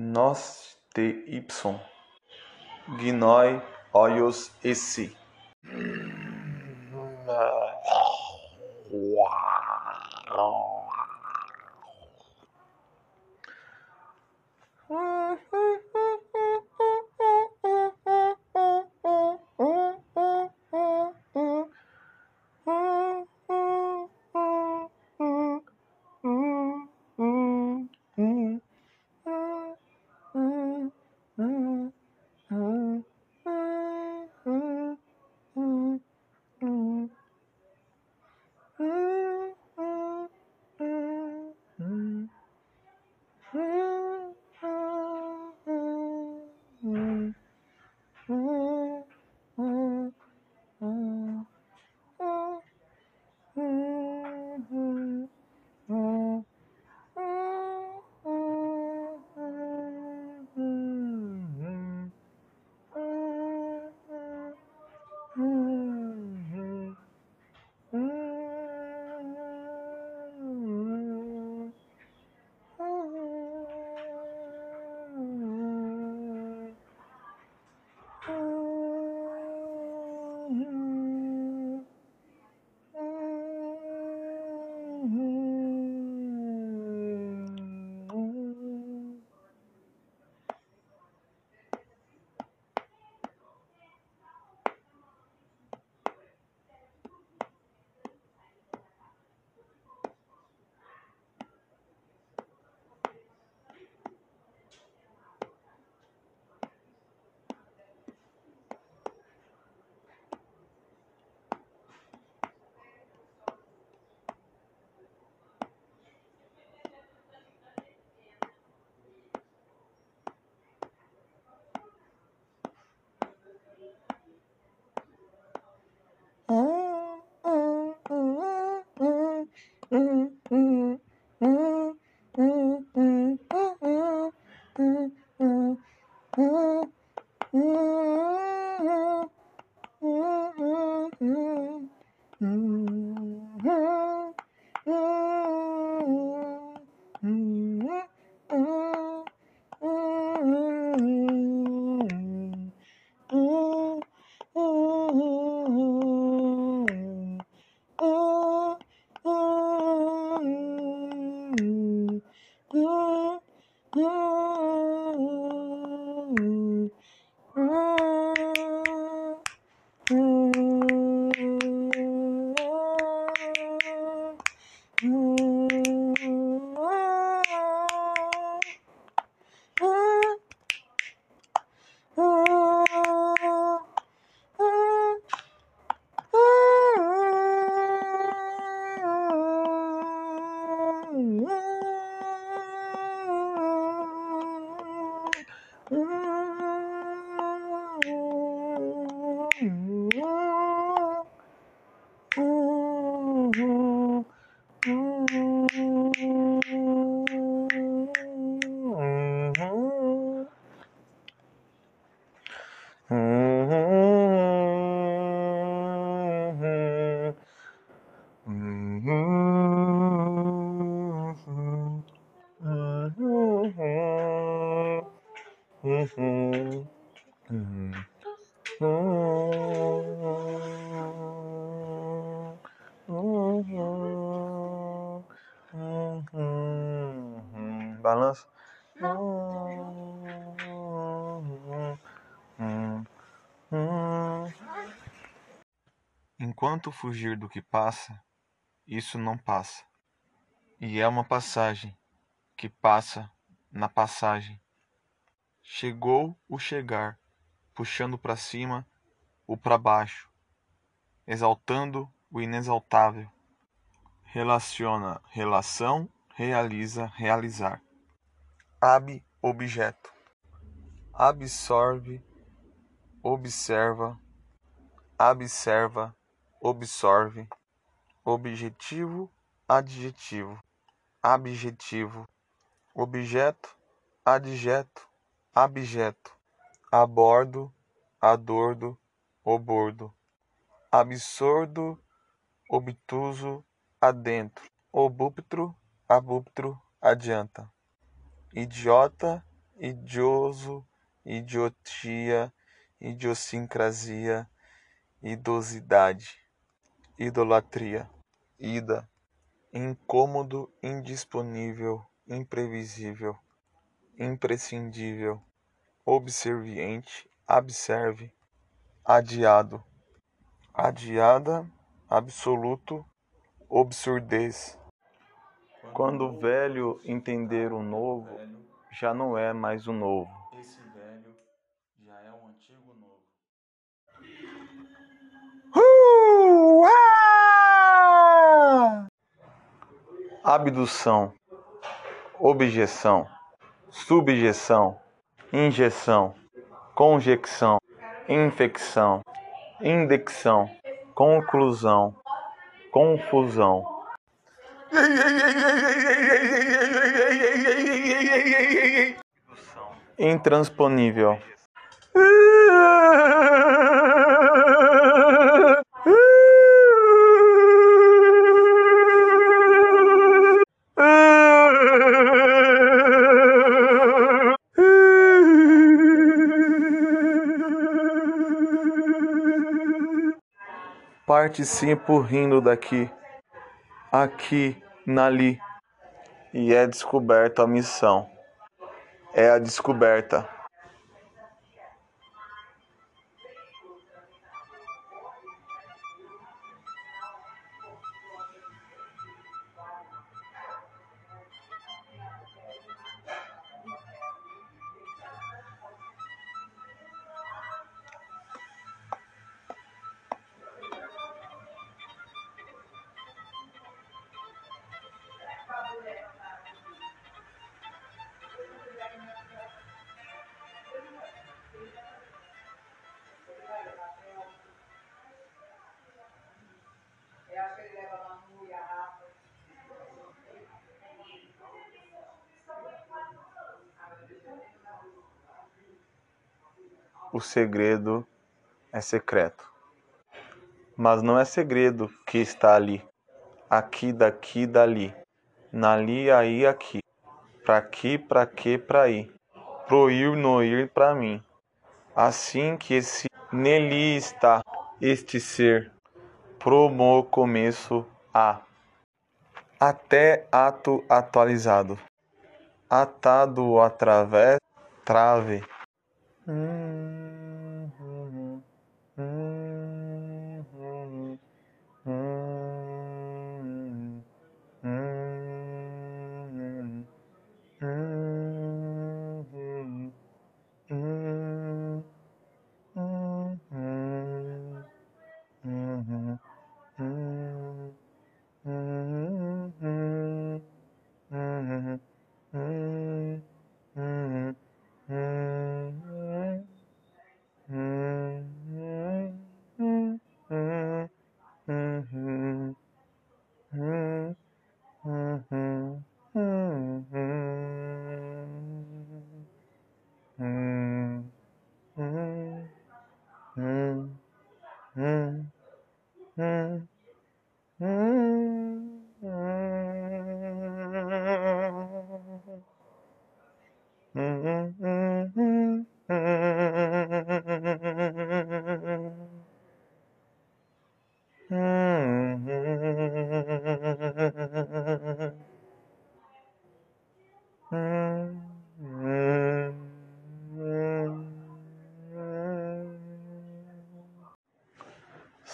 nós ty, gnoi, hoios, esse. Oh. Enquanto fugir do que passa, isso não passa. E é uma passagem que passa na passagem. Chegou o chegar, puxando para cima o para baixo, exaltando o inexaltável. Relaciona relação, realiza realizar. Ab objeto. Absorve, observa, observa, absorve. Objetivo, adjetivo. Abjetivo. Objeto, adjeto, abjeto. A bordo, adordo, obordo. Absurdo, obtuso, adentro. Obúptro, abúptro, adianta. Idiota, idioso, idiotia, idiosincrasia, idosidade, idolatria, ida, incômodo, indisponível, imprevisível, imprescindível, observiente, abserve, adiado, adiada, absoluto, absurdez. Quando o velho entender o novo, já não é mais o novo. Esse velho já é um antigo novo. Uh, ah! Abdução, objeção, subjeção, injeção, conjecção, infecção, indexão, conclusão, confusão. Intransponível. Participo rindo daqui, aqui, nali, e é descoberta a missão. É a descoberta. O segredo é secreto. Mas não é segredo que está ali. Aqui, daqui, dali. Nali, aí, aqui. Pra aqui, pra que, pra aí. Pro ir, no ir, pra mim. Assim que esse nele está este ser. Promo começo a. Até ato atualizado. Atado através trave. Mm, mm, mm, mm.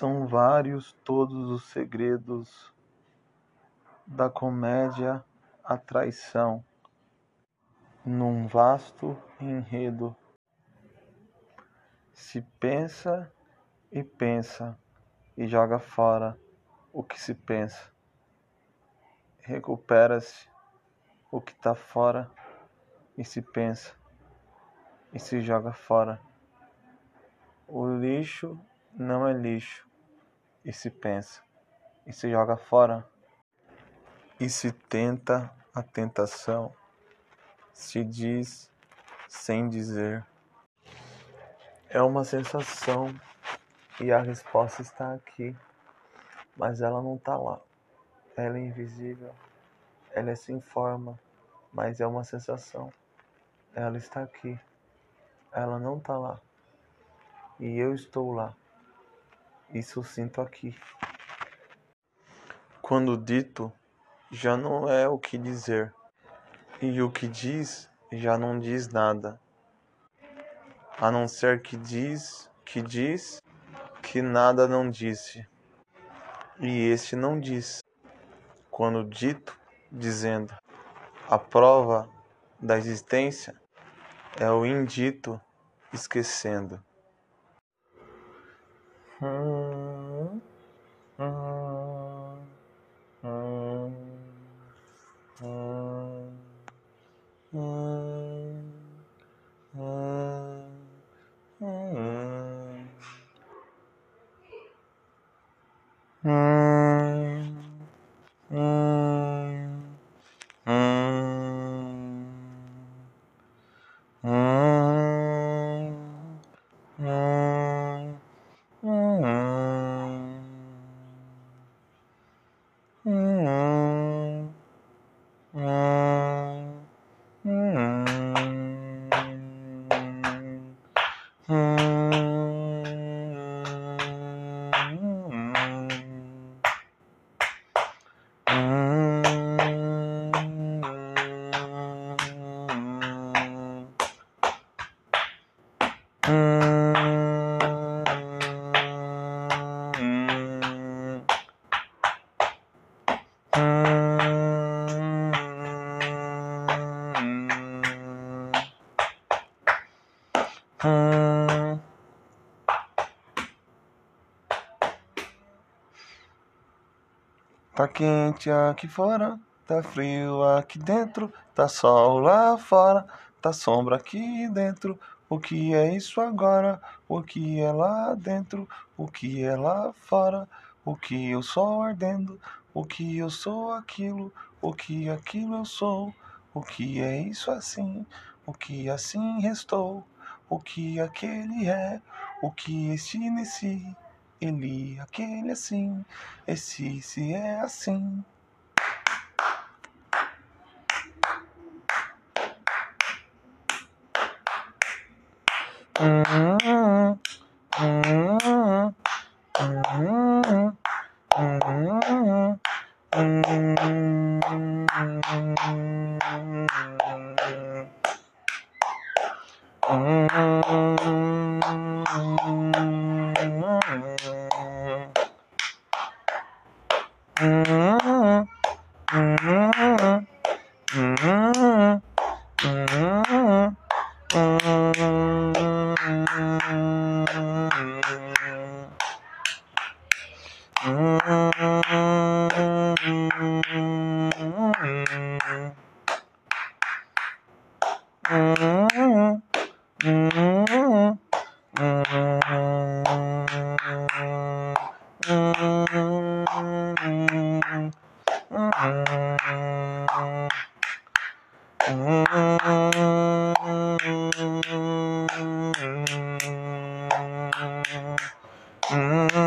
São vários todos os segredos da comédia a traição num vasto enredo. Se pensa e pensa e joga fora o que se pensa. Recupera-se o que está fora e se pensa e se joga fora. O lixo não é lixo e se pensa e se joga fora e se tenta a tentação, se diz sem dizer. É uma sensação e a resposta está aqui, mas ela não está lá. Ela é invisível, ela é sem forma, mas é uma sensação. Ela está aqui. Ela não está lá. E eu estou lá. Isso sinto aqui. Quando dito, já não é o que dizer. E o que diz já não diz nada. A não ser que diz, que diz, que nada não disse. E este não diz. Quando dito, dizendo. A prova da existência é o indito esquecendo. Hum, Tá quente aqui fora, tá frio aqui dentro, tá sol lá fora, tá sombra aqui dentro. O que é isso agora? O que é lá dentro? O que é lá fora? O que eu sou ardendo? O que eu sou aquilo? O que aquilo eu sou? O que é isso assim? O que assim restou? O que aquele é? O que este nesse? Ele, aquele assim, esse se é assim. Hum, hum, hum, Mm-hmm. Mm-hmm.